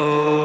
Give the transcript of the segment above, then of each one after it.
Oh.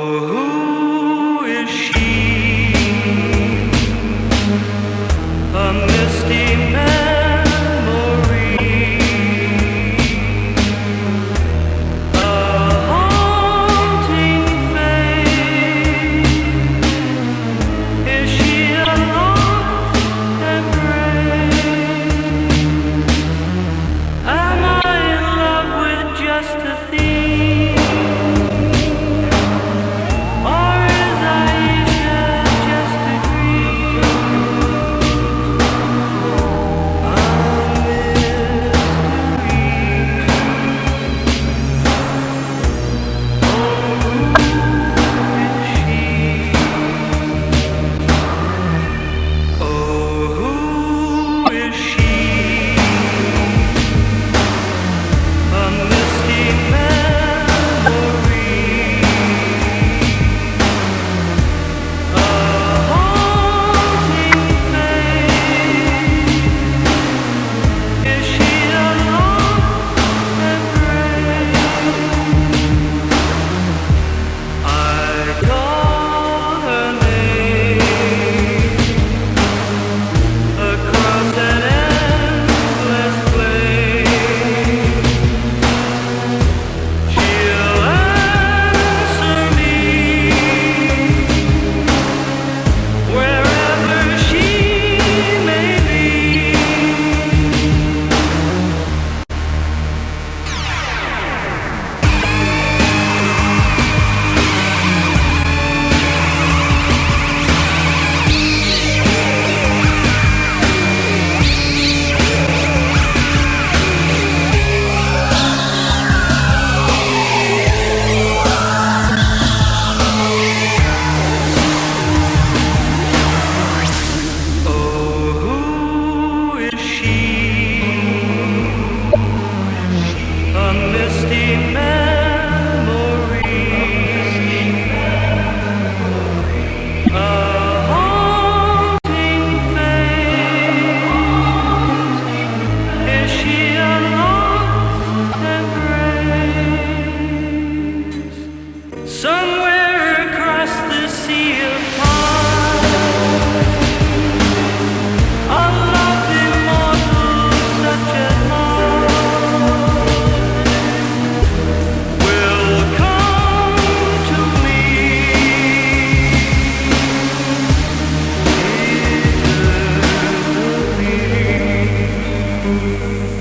you.